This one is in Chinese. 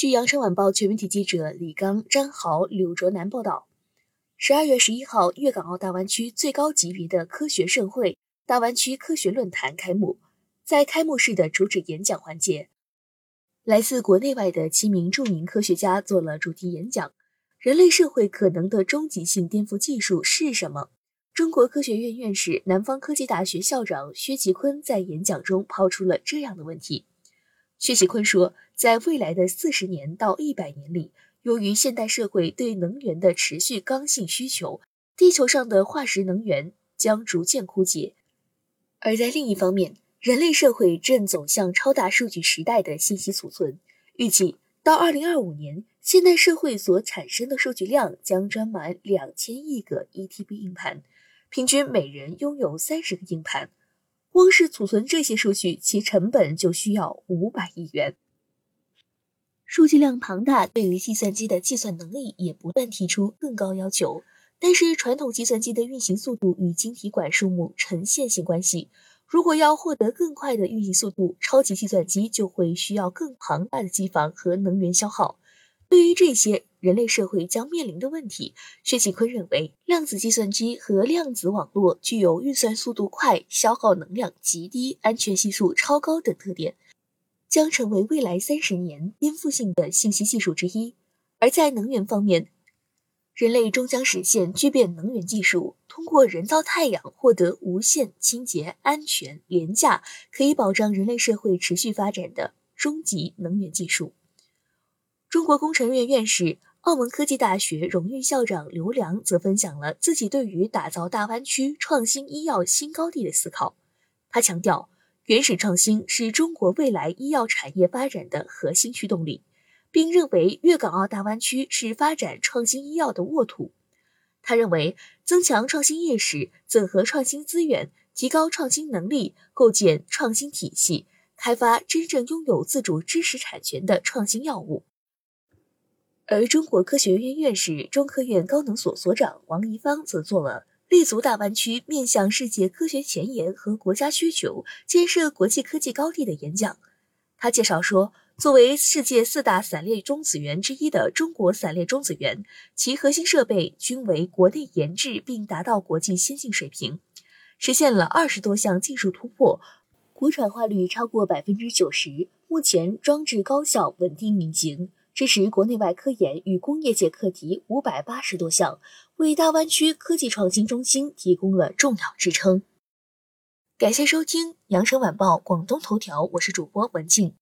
据《羊城晚报》全媒体记者李刚、张豪、柳卓南报道，十二月十一号，粤港澳大湾区最高级别的科学盛会——大湾区科学论坛开幕。在开幕式的主旨演讲环节，来自国内外的七名著名科学家做了主题演讲。人类社会可能的终极性颠覆技术是什么？中国科学院院士、南方科技大学校长薛其坤在演讲中抛出了这样的问题。薛其坤说，在未来的四十年到一百年里，由于现代社会对能源的持续刚性需求，地球上的化石能源将逐渐枯竭；而在另一方面，人类社会正走向超大数据时代的信息储存。预计到二零二五年，现代社会所产生的数据量将装满两千亿个 ETB 硬盘，平均每人拥有三十个硬盘。光是储存这些数据，其成本就需要五百亿元。数据量庞大，对于计算机的计算能力也不断提出更高要求。但是，传统计算机的运行速度与晶体管数目呈线性关系。如果要获得更快的运行速度，超级计算机就会需要更庞大的机房和能源消耗。对于这些人类社会将面临的问题，薛其坤认为，量子计算机和量子网络具有运算速度快、消耗能量极低、安全系数超高等特点，将成为未来三十年颠覆性的信息技术之一。而在能源方面，人类终将实现聚变能源技术，通过人造太阳获得无限、清洁、安全、廉价，可以保障人类社会持续发展的终极能源技术。中国工程院院士、澳门科技大学荣誉校长刘良则分享了自己对于打造大湾区创新医药新高地的思考。他强调，原始创新是中国未来医药产业发展的核心驱动力，并认为粤港澳大湾区是发展创新医药的沃土。他认为，增强创新意识、整合创新资源、提高创新能力、构建创新体系、开发真正拥有自主知识产权的创新药物。而中国科学院院士、中科院高能所所长王贻芳则做了立足大湾区、面向世界科学前沿和国家需求、建设国际科技高地的演讲。他介绍说，作为世界四大散列中子源之一的中国散列中子源，其核心设备均为国内研制并达到国际先进水平，实现了二十多项技术突破，国产化率超过百分之九十。目前装置高效、稳定、运行。支持国内外科研与工业界课题五百八十多项，为大湾区科技创新中心提供了重要支撑。感谢收听羊城晚报广东头条，我是主播文静。